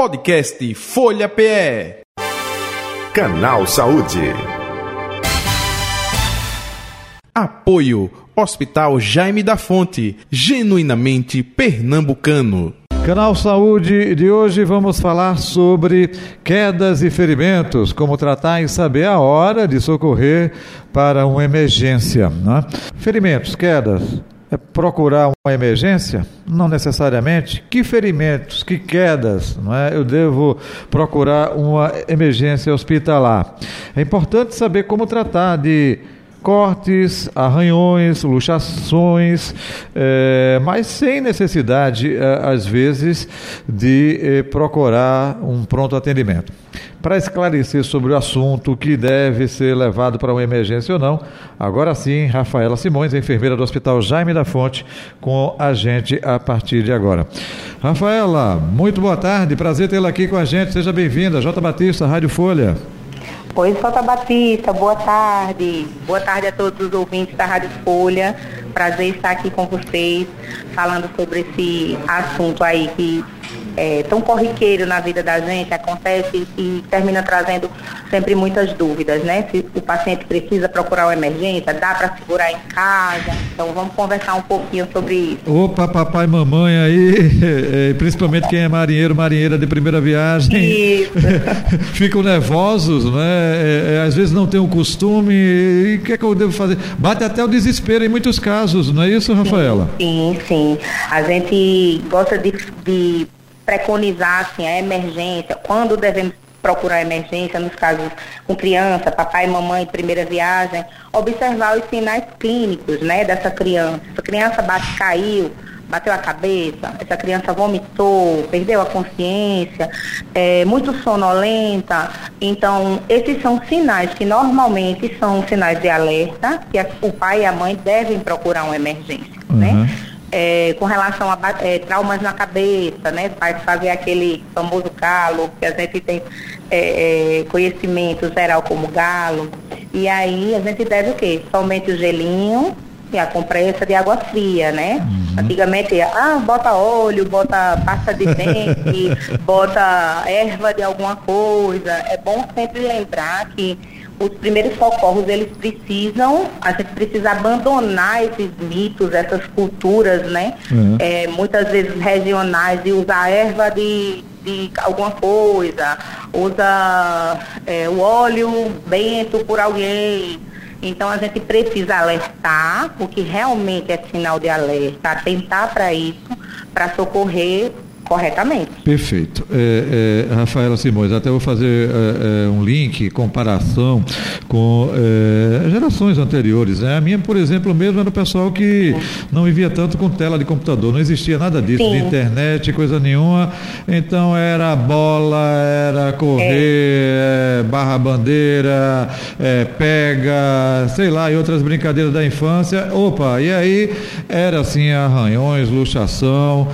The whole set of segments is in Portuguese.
Podcast Folha PE. Canal Saúde. Apoio Hospital Jaime da Fonte, genuinamente pernambucano. Canal Saúde de hoje vamos falar sobre quedas e ferimentos, como tratar e saber a hora de socorrer para uma emergência. Né? Ferimentos, quedas, procurar uma emergência? Não necessariamente. Que ferimentos, que quedas, não é? Eu devo procurar uma emergência hospitalar. É importante saber como tratar de cortes, arranhões, luxações, é, mas sem necessidade, é, às vezes, de é, procurar um pronto atendimento. Para esclarecer sobre o assunto que deve ser levado para uma emergência ou não, agora sim, Rafaela Simões, enfermeira do Hospital Jaime da Fonte, com a gente a partir de agora. Rafaela, muito boa tarde, prazer tê-la aqui com a gente, seja bem-vinda. J. Batista, Rádio Folha. Oi, Sota Batista, boa tarde. Boa tarde a todos os ouvintes da Rádio Folha. Prazer estar aqui com vocês, falando sobre esse assunto aí que é, tão corriqueiro na vida da gente, acontece e termina trazendo sempre muitas dúvidas, né? Se o paciente precisa procurar uma emergência, dá para segurar em casa. Então vamos conversar um pouquinho sobre isso. Opa, papai e mamãe aí, principalmente quem é marinheiro, marinheira de primeira viagem. Isso. Ficam nervosos, né? É, é, às vezes não tem o costume. E o que é que eu devo fazer? Bate até o desespero em muitos casos, não é isso, Rafaela? Sim, sim. A gente gosta de, de preconizar assim, a emergência, quando devemos procurar emergência, nos casos com criança, papai e mamãe, primeira viagem, observar os sinais clínicos né, dessa criança. Essa criança bate, caiu, bateu a cabeça, essa criança vomitou, perdeu a consciência, é muito sonolenta. Então, esses são sinais que normalmente são sinais de alerta, que o pai e a mãe devem procurar uma emergência. Né? Uhum. Né? É, com relação a é, traumas na cabeça, né? Vai fazer aquele famoso galo, que a gente tem é, é, conhecimento geral como galo. E aí a gente deve o quê? Somente o gelinho e a compressa de água fria, né? Uhum. Antigamente, ah, bota óleo, bota pasta de dente, bota erva de alguma coisa. É bom sempre lembrar que os primeiros socorros, eles precisam, a gente precisa abandonar esses mitos, essas culturas, né? Uhum. É, muitas vezes regionais, de usar erva de, de alguma coisa, usa é, o óleo bento por alguém. Então a gente precisa alertar, o que realmente é sinal de alerta, atentar para isso, para socorrer corretamente. Perfeito. É, é, Rafaela Simões, até vou fazer é, é um link, comparação com é, gerações anteriores. Né? A minha, por exemplo, mesmo era o pessoal que não vivia tanto com tela de computador, não existia nada disso, Sim. de internet, coisa nenhuma. Então era bola, era correr, é. barra bandeira, pega, sei lá, e outras brincadeiras da infância. Opa, e aí era assim, arranhões, luxação,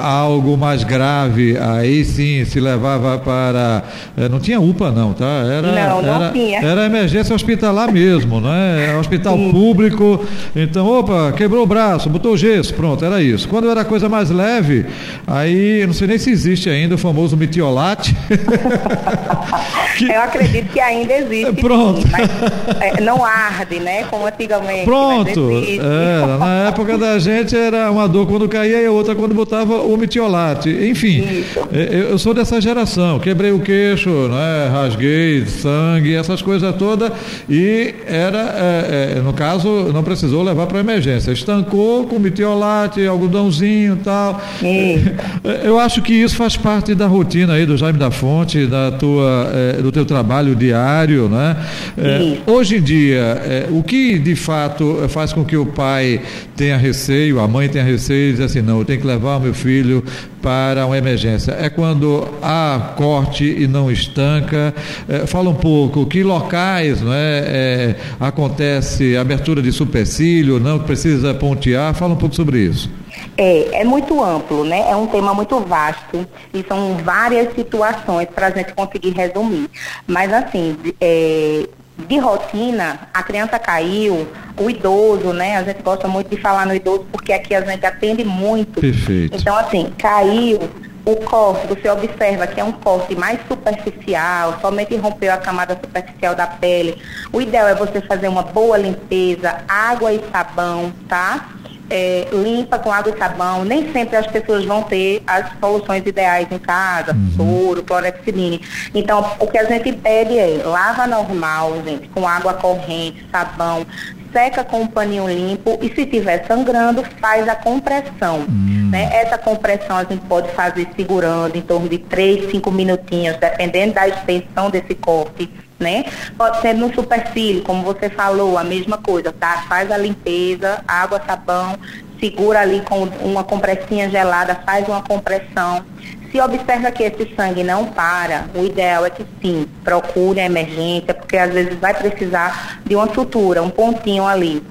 algo algo mais grave, aí sim se levava para. Eh, não tinha UPA, não, tá? Era, não, não era, tinha. Era emergência hospitalar mesmo, né? É hospital sim. público. Então, opa, quebrou o braço, botou gesso, pronto, era isso. Quando era coisa mais leve, aí não sei nem se existe ainda o famoso metiolate. que... Eu acredito que ainda existe. Pronto. Sim, mas, é, não arde, né? Como antigamente. Pronto. Era, na época da gente era uma dor quando caía e outra quando botava o metiolate chocolate, enfim. É, eu sou dessa geração, quebrei o queixo, né, rasguei sangue, essas coisas todas, e era, é, é, no caso, não precisou levar para emergência. Estancou com metiolate, algodãozinho e tal. É, eu acho que isso faz parte da rotina aí do Jaime da Fonte, da tua, é, do teu trabalho diário, né? É, hoje em dia, o que de fato faz com que o pai tenha receio, a mãe tenha receio e diz assim, não, eu tenho que levar o meu filho para uma emergência? É quando há corte e não estanca? É, fala um pouco, que locais não é, é, acontece abertura de supercílio, não precisa pontear? Fala um pouco sobre isso. É, é muito amplo, né? É um tema muito vasto e são várias situações para a gente conseguir resumir. Mas assim, é, de rotina, a criança caiu, o idoso, né? A gente gosta muito de falar no idoso porque aqui a gente atende muito. Perfeito. Então, assim, caiu, o corte, você observa que é um corte mais superficial, somente rompeu a camada superficial da pele. O ideal é você fazer uma boa limpeza, água e sabão, tá? É, limpa com água e sabão. Nem sempre as pessoas vão ter as soluções ideais em casa, uhum. soro, clorexidine. Então, o que a gente pede é lava normal, gente, com água corrente, sabão, seca com um paninho limpo e se estiver sangrando, faz a compressão. Hum. Né? Essa compressão a gente pode fazer segurando em torno de 3, 5 minutinhos, dependendo da extensão desse corte. Né? Pode ser no supercílio, como você falou, a mesma coisa, tá? Faz a limpeza, água, sabão, segura ali com uma compressinha gelada, faz uma compressão. Se observa que esse sangue não para, o ideal é que sim, procure a emergência, porque às vezes vai precisar de uma sutura, um pontinho ali,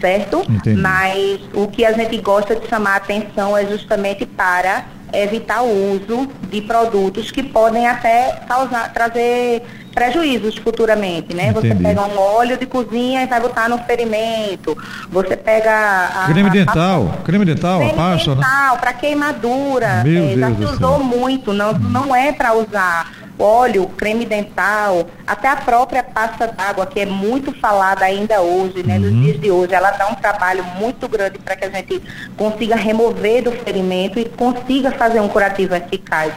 certo? Entendi. Mas o que a gente gosta de chamar a atenção é justamente para evitar o uso de produtos que podem até causar, trazer prejuízos futuramente, né? Entendi. Você pega um óleo de cozinha e vai botar no ferimento. Você pega a, creme a, dental, a, creme dental, creme a pasta, né? dental, né? para queimadura. Meu é, Deus já se usou muito, não, não é para usar óleo, creme dental, até a própria pasta d'água, que é muito falada ainda hoje, né, uhum. nos dias de hoje, ela dá um trabalho muito grande para que a gente consiga remover do ferimento e consiga fazer um curativo eficaz.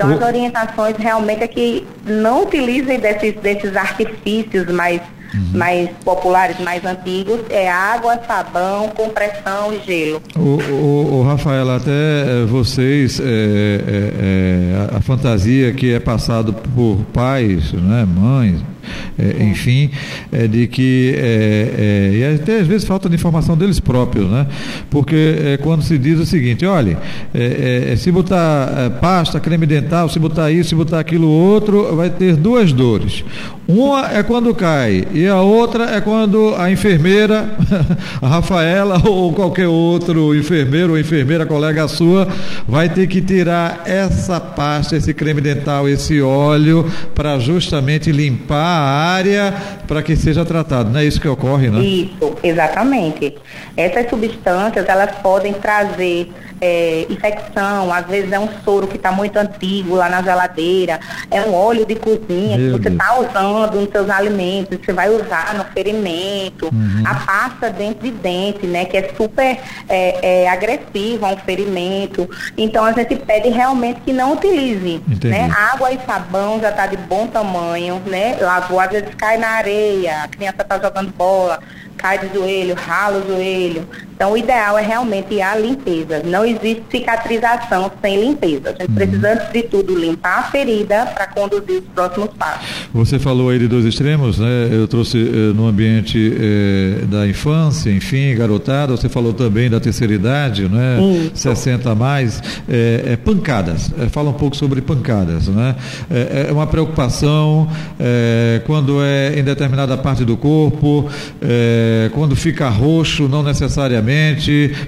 Então, as orientações realmente é que não utilizem desses, desses artifícios mais uhum. mais populares, mais antigos, é água, sabão, compressão e gelo. O, o, o Rafaela, até eh, vocês, é, é, a fantasia que é passado por pais, né, mães, é, enfim, é, de que é, é, e até às vezes falta de informação deles próprios, né? Porque é, quando se diz o seguinte, olha, é, se botar pasta, creme dental, se botar isso, se botar aquilo outro, vai ter duas dores. Uma é quando cai e a outra é quando a enfermeira, a Rafaela ou qualquer outro enfermeiro ou enfermeira colega sua vai ter que tirar essa pasta, esse creme dental, esse óleo para justamente limpar área para que seja tratado. Não é isso que ocorre, né? Isso, exatamente. Essas substâncias elas podem trazer é, infecção, às vezes é um soro que está muito antigo lá na geladeira, é um óleo de cozinha Meu que você está usando nos seus alimentos, você vai usar no ferimento, uhum. a pasta dentro de dente, né, que é super é, é, agressiva a um ferimento. Então a gente pede realmente que não utilize. Né? Água e sabão já está de bom tamanho, né? Lavou, às vezes cai na areia, a criança está jogando bola cai de joelho, rala o joelho. Então, o ideal é realmente a limpeza. Não existe cicatrização sem limpeza. A gente uhum. precisa, antes de tudo, limpar a ferida para conduzir os próximos passos. Você falou aí de dois extremos, né? Eu trouxe eh, no ambiente eh, da infância, enfim, garotada. Você falou também da terceira idade, né? Isso. 60 a mais. É, é pancadas. Fala um pouco sobre pancadas, né? É, é uma preocupação quando é em determinada parte do corpo. Quando fica roxo, não necessariamente,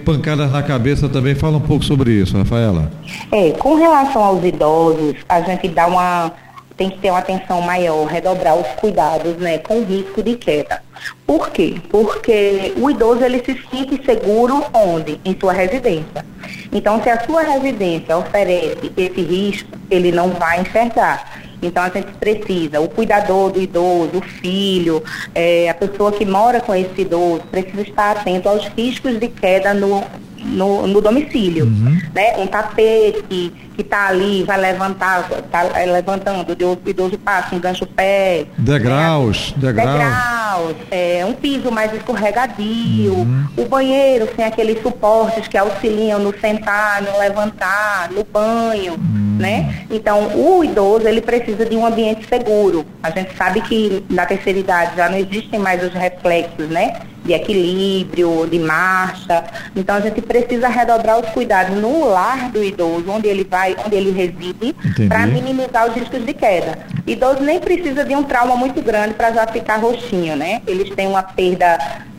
pancadas na cabeça também. Fala um pouco sobre isso, Rafaela. É, com relação aos idosos, a gente dá uma tem que ter uma atenção maior, redobrar os cuidados, né, com risco de queda. Por quê? Porque o idoso ele se sente seguro onde? Em sua residência. Então, se a sua residência oferece esse risco, ele não vai enxergar. Então a gente precisa, o cuidador do idoso, o filho, é, a pessoa que mora com esse idoso, precisa estar atento aos riscos de queda no, no, no domicílio. Uhum. Né? Um tapete que está ali, vai levantar, está é, levantando, o idoso passa, engancha o pé. Degraus, né? degraus. Degraus, é, um piso mais escorregadio, uhum. o banheiro sem aqueles suportes que auxiliam no sentar, no levantar, no banho. Uhum. Né? Então, o idoso ele precisa de um ambiente seguro. A gente sabe que na terceira idade já não existem mais os reflexos, né? De equilíbrio, de marcha. Então a gente precisa redobrar os cuidados no lar do idoso, onde ele vai, onde ele reside, para minimizar os riscos de queda. Idoso nem precisa de um trauma muito grande para já ficar roxinho, né? Eles têm uma perda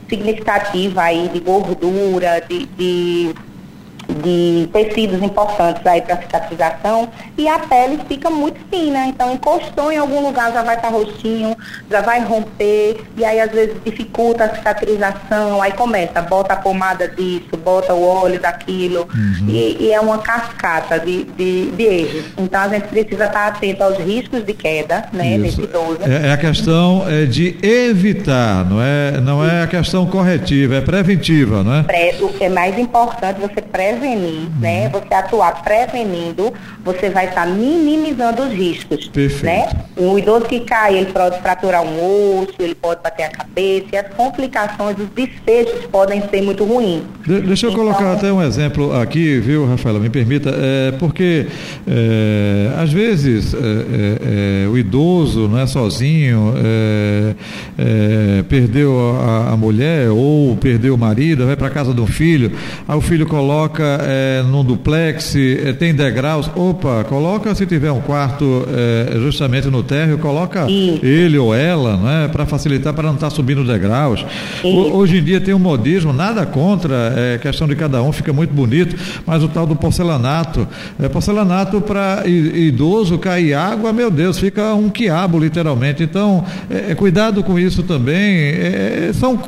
significativa aí de gordura, de, de de tecidos importantes aí para cicatrização e a pele fica muito fina. Então encostou em algum lugar já vai estar tá roxinho, já vai romper e aí às vezes dificulta a cicatrização. Aí começa, bota a pomada disso, bota o óleo daquilo uhum. e, e, é uma cascata de, de, de, erros. Então a gente precisa estar atento aos riscos de queda, né, nesse idoso. É, é, a questão é, de evitar, não é, não é a questão corretiva, é preventiva, não é? O que é mais importante você prevenir prevenir, né? Você atuar prevenindo, você vai estar tá minimizando os riscos. Perfeito. Né? Um idoso que cai, ele pode fraturar um osso, ele pode bater a cabeça, e as complicações, os desfechos podem ser muito ruins. De, deixa eu então, colocar até um exemplo aqui, viu, Rafaela, me permita, é, porque é, às vezes é, é, é o idoso não é sozinho, é, é, perdeu a, a mulher ou perdeu o marido, vai para casa do filho, aí o filho coloca é, num duplex, é, tem degraus, opa, coloca se tiver um quarto é, justamente no térreo, coloca Isso. ele ou ela, né, para facilitar, para não estar tá subindo degraus. O, hoje em dia tem um modismo, nada contra, é questão de cada um, fica muito bonito, mas o tal do porcelanato, é, porcelanato para idoso cair água, meu Deus, fica um quiabo literalmente. Então, é, é cuidado com isso também. É, são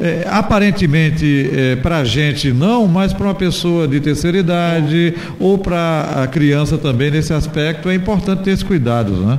é, aparentemente para a gente não, mas para uma pessoa pessoa de terceira idade ou para a criança também nesse aspecto, é importante ter esses cuidados, né?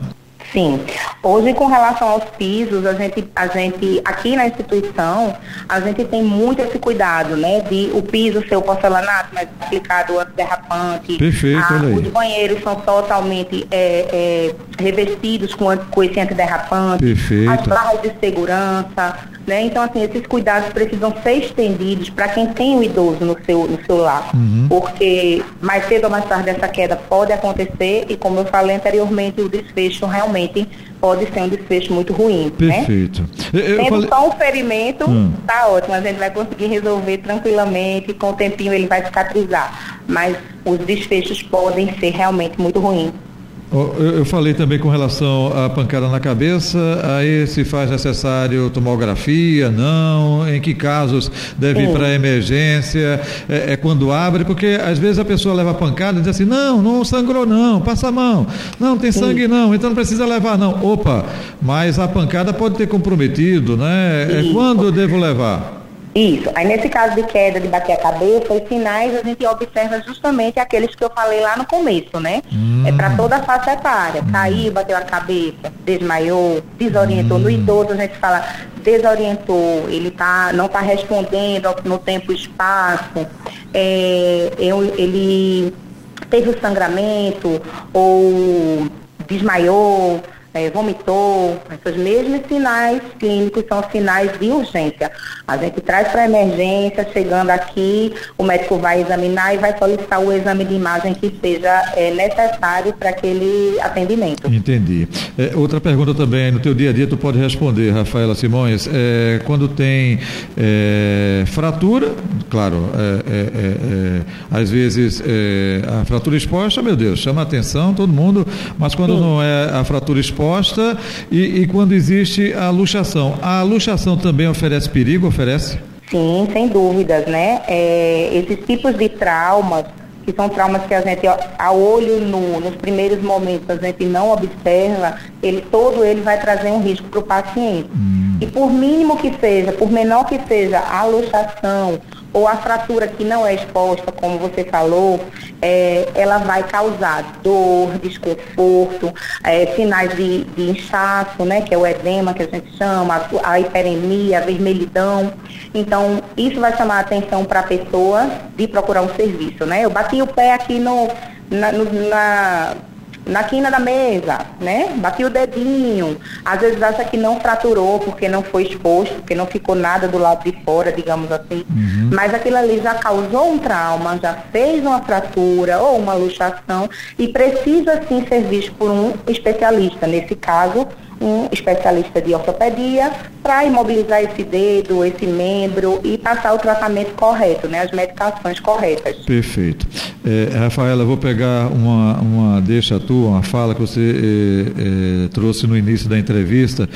Sim. Hoje, com relação aos pisos, a gente, a gente, aqui na instituição, a gente tem muito esse cuidado, né? De o piso ser o porcelanato, mas aplicado antiderrapante. Perfeito, a, Os banheiros são totalmente é, é, revestidos com, com esse antiderrapante. Perfeito. As barras de segurança. Né? Então, assim, esses cuidados precisam ser estendidos para quem tem o idoso no seu, no seu lar. Uhum. Porque mais cedo ou mais tarde essa queda pode acontecer e, como eu falei anteriormente, o desfecho realmente pode ser um desfecho muito ruim. Né? Perfeito. Né? Eu, Tendo falei... só um ferimento, hum. tá ótimo, a gente vai conseguir resolver tranquilamente, com o tempinho ele vai cicatrizar. Mas os desfechos podem ser realmente muito ruins. Eu falei também com relação à pancada na cabeça, aí se faz necessário tomografia, não, em que casos deve ir para a emergência, é, é, quando abre, porque às vezes a pessoa leva a pancada e diz assim, não, não sangrou não, passa a mão, não tem sangue não, então não precisa levar não. Opa, mas a pancada pode ter comprometido, né? É, quando eu devo levar? Isso. Aí nesse caso de queda, de bater a cabeça, os sinais a gente observa justamente aqueles que eu falei lá no começo, né? Hum. É para toda a faixa etária. Hum. Caiu, bateu a cabeça, desmaiou, desorientou. Hum. No idoso a gente fala desorientou, ele tá, não está respondendo no tempo e espaço, é, ele teve o sangramento ou desmaiou é, vomitou, esses mesmos sinais clínicos são sinais de urgência. A gente traz para emergência, chegando aqui, o médico vai examinar e vai solicitar o exame de imagem que seja é, necessário para aquele atendimento. Entendi. É, outra pergunta também, no teu dia a dia tu pode responder, Rafaela Simões, é, quando tem é, fratura, claro, é, às vezes a fratura exposta, meu Deus, chama atenção todo mundo, mas quando Sim. não é a fratura exposta, exposta e, e quando existe a luxação. A luxação também oferece perigo? Oferece? Sim, sem dúvidas, né? É, esses tipos de traumas, que são traumas que a gente, a olho nu, nos primeiros momentos, a gente não observa, ele todo ele vai trazer um risco para o paciente. Hum. E por mínimo que seja, por menor que seja a luxação ou a fratura que não é exposta, como você falou, é, ela vai causar dor, desconforto, é, sinais de, de, inchaço, né, que é o edema que a gente chama, a, a hiperemia, a vermelhidão. Então, isso vai chamar a atenção para a pessoa de procurar um serviço, né? Eu bati o pé aqui no, na, no, na na quina da mesa, né? Bati o dedinho. Às vezes acha que não fraturou porque não foi exposto, porque não ficou nada do lado de fora, digamos assim. Uhum. Mas aquilo ali já causou um trauma, já fez uma fratura ou uma luxação e precisa sim ser visto por um especialista. Nesse caso, um especialista de ortopedia para imobilizar esse dedo, esse membro e passar o tratamento correto, né, as medicações corretas. Perfeito. É, Rafaela, vou pegar uma, uma deixa tua, uma fala que você é, é, trouxe no início da entrevista,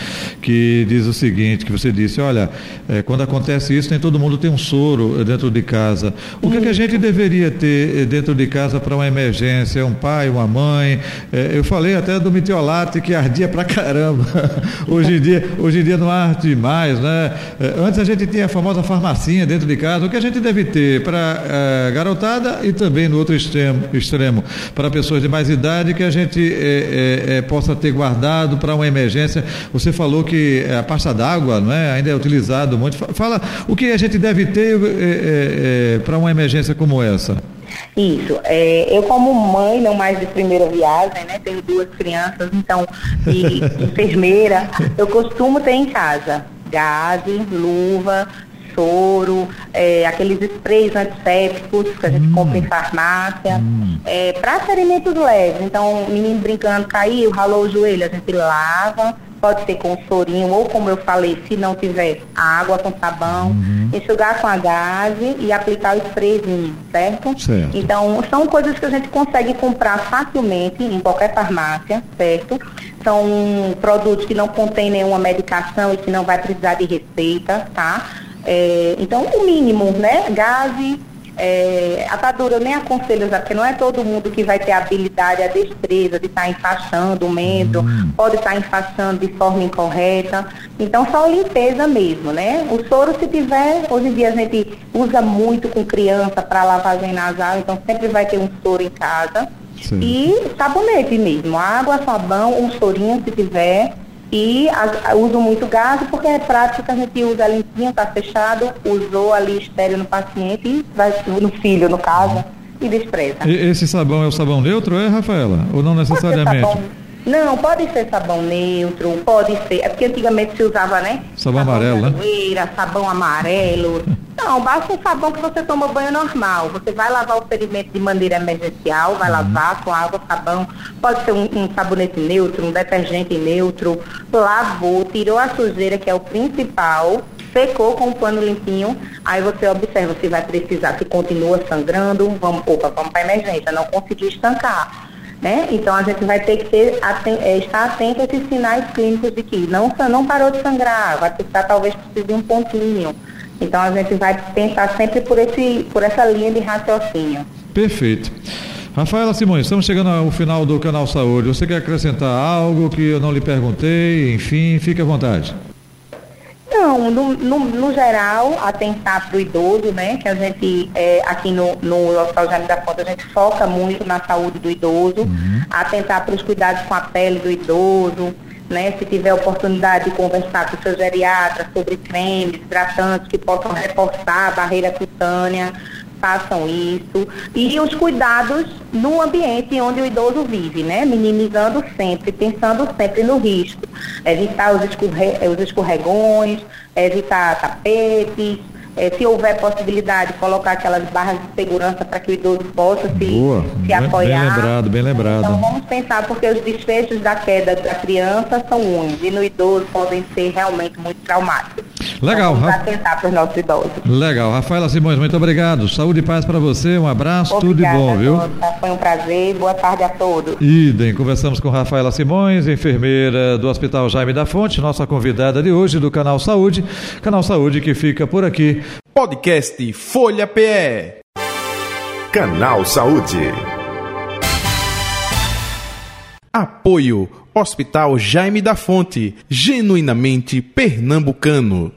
que diz o seguinte, que você disse, olha, é, quando acontece isso, nem todo mundo tem um soro dentro de casa. O que, é que a gente deveria ter é, dentro de casa para uma emergência? Um pai, uma mãe? Eu falei até do mitiolate que ardia pra caramba. hoje, em dia, hoje em dia não arde mais, né? Antes a gente tinha a famosa farmacinha dentro de casa. O que a gente deve ter para garotada e também no outro extremo, extremo para pessoas de mais idade que a gente é, é, é, possa ter guardado para uma emergência. Você falou que a pasta d'água não é, ainda é utilizado muito. Fala o que a gente deve ter é, é, para uma emergência como essa. Isso. É, eu como mãe, não mais de primeira viagem, né? Tenho duas crianças, então, e enfermeira, eu costumo ter em casa gaze, luva, soro, é, aqueles sprays antissépticos que a gente hum. compra em farmácia, hum. é, para ferimentos leves. Então, menino brincando, caiu, ralou o joelho, a gente lava, pode ser com sorinho ou como eu falei, se não tiver água com sabão, uhum. enxugar com a gase e aplicar o sprayzinho, certo? certo? Então, são coisas que a gente consegue comprar facilmente em qualquer farmácia, certo? São produtos que não contêm nenhuma medicação e que não vai precisar de receita, tá? É, então, o mínimo, né? Gase, é, atadura eu nem aconselho usar, porque não é todo mundo que vai ter a habilidade, a destreza de estar tá enfaixando o membro, hum. pode estar tá enfaixando de forma incorreta. Então, só limpeza mesmo, né? O soro, se tiver, hoje em dia a gente usa muito com criança para lavagem nasal, então sempre vai ter um soro em casa. Sim. E sabonete mesmo, água, sabão, um sorinho se tiver e a, uso muito gás porque é prático, a gente usa limpinho, está fechado, usou ali estéreo no paciente e vai no filho, no caso, e despreza. E esse sabão é o sabão neutro, é, Rafaela? Ou não necessariamente? Não, pode ser sabão neutro, pode ser. É porque antigamente se usava, né? Sabão, sabão amarelo, né? Sabão amarelo. Não, basta um sabão que você toma banho normal. Você vai lavar o ferimento de maneira emergencial, vai uhum. lavar com água, sabão. Pode ser um, um, sabonete neutro, um detergente neutro. Lavou, tirou a sujeira, que é o principal. Secou com um pano limpinho, aí você observa se vai precisar, se continua sangrando, vamos, opa, vamos para emergência, não conseguiu estancar né? Então a gente vai ter que ter, é, estar atento a esses sinais clínicos de que não, não parou de sangrar, vai precisar talvez precise de um pontinho. Então a gente vai pensar sempre por, esse, por essa linha de raciocínio. Perfeito. Rafaela Simões, estamos chegando ao final do Canal Saúde. Você quer acrescentar algo que eu não lhe perguntei? Enfim, fique à vontade. Não, no, no, no geral, atentar para o idoso, né? Que a gente, é, aqui no, no Hospital Jaime da Fonte, a gente foca muito na saúde do idoso, uhum. atentar para os cuidados com a pele do idoso, né? Se tiver oportunidade de conversar com o seu geriatra sobre cremes, hidratantes que possam reforçar a barreira cutânea, façam isso. E os cuidados no ambiente onde o idoso vive, né? Minimizando sempre, pensando sempre no risco. Evitar os, escorre os escorregões, evitar tapetes, é, se houver possibilidade, colocar aquelas barras de segurança para que o idoso possa se, Boa. se bem, apoiar. Bem lembrado, bem lembrado. Então vamos pensar, porque os desfechos da queda da criança são ruins e no idoso podem ser realmente muito traumáticos. Legal. Vamos atentar para os nossos idosos. Legal. Rafaela Simões, muito obrigado. Saúde e paz para você, um abraço, Obrigada, tudo de bom, viu? Foi um prazer, boa tarde a todos. Idem, conversamos com Rafaela Simões, enfermeira do Hospital Jaime da Fonte, nossa convidada de hoje do Canal Saúde. Canal Saúde que fica por aqui Podcast Folha PE. Canal Saúde. Apoio Hospital Jaime da Fonte, genuinamente pernambucano.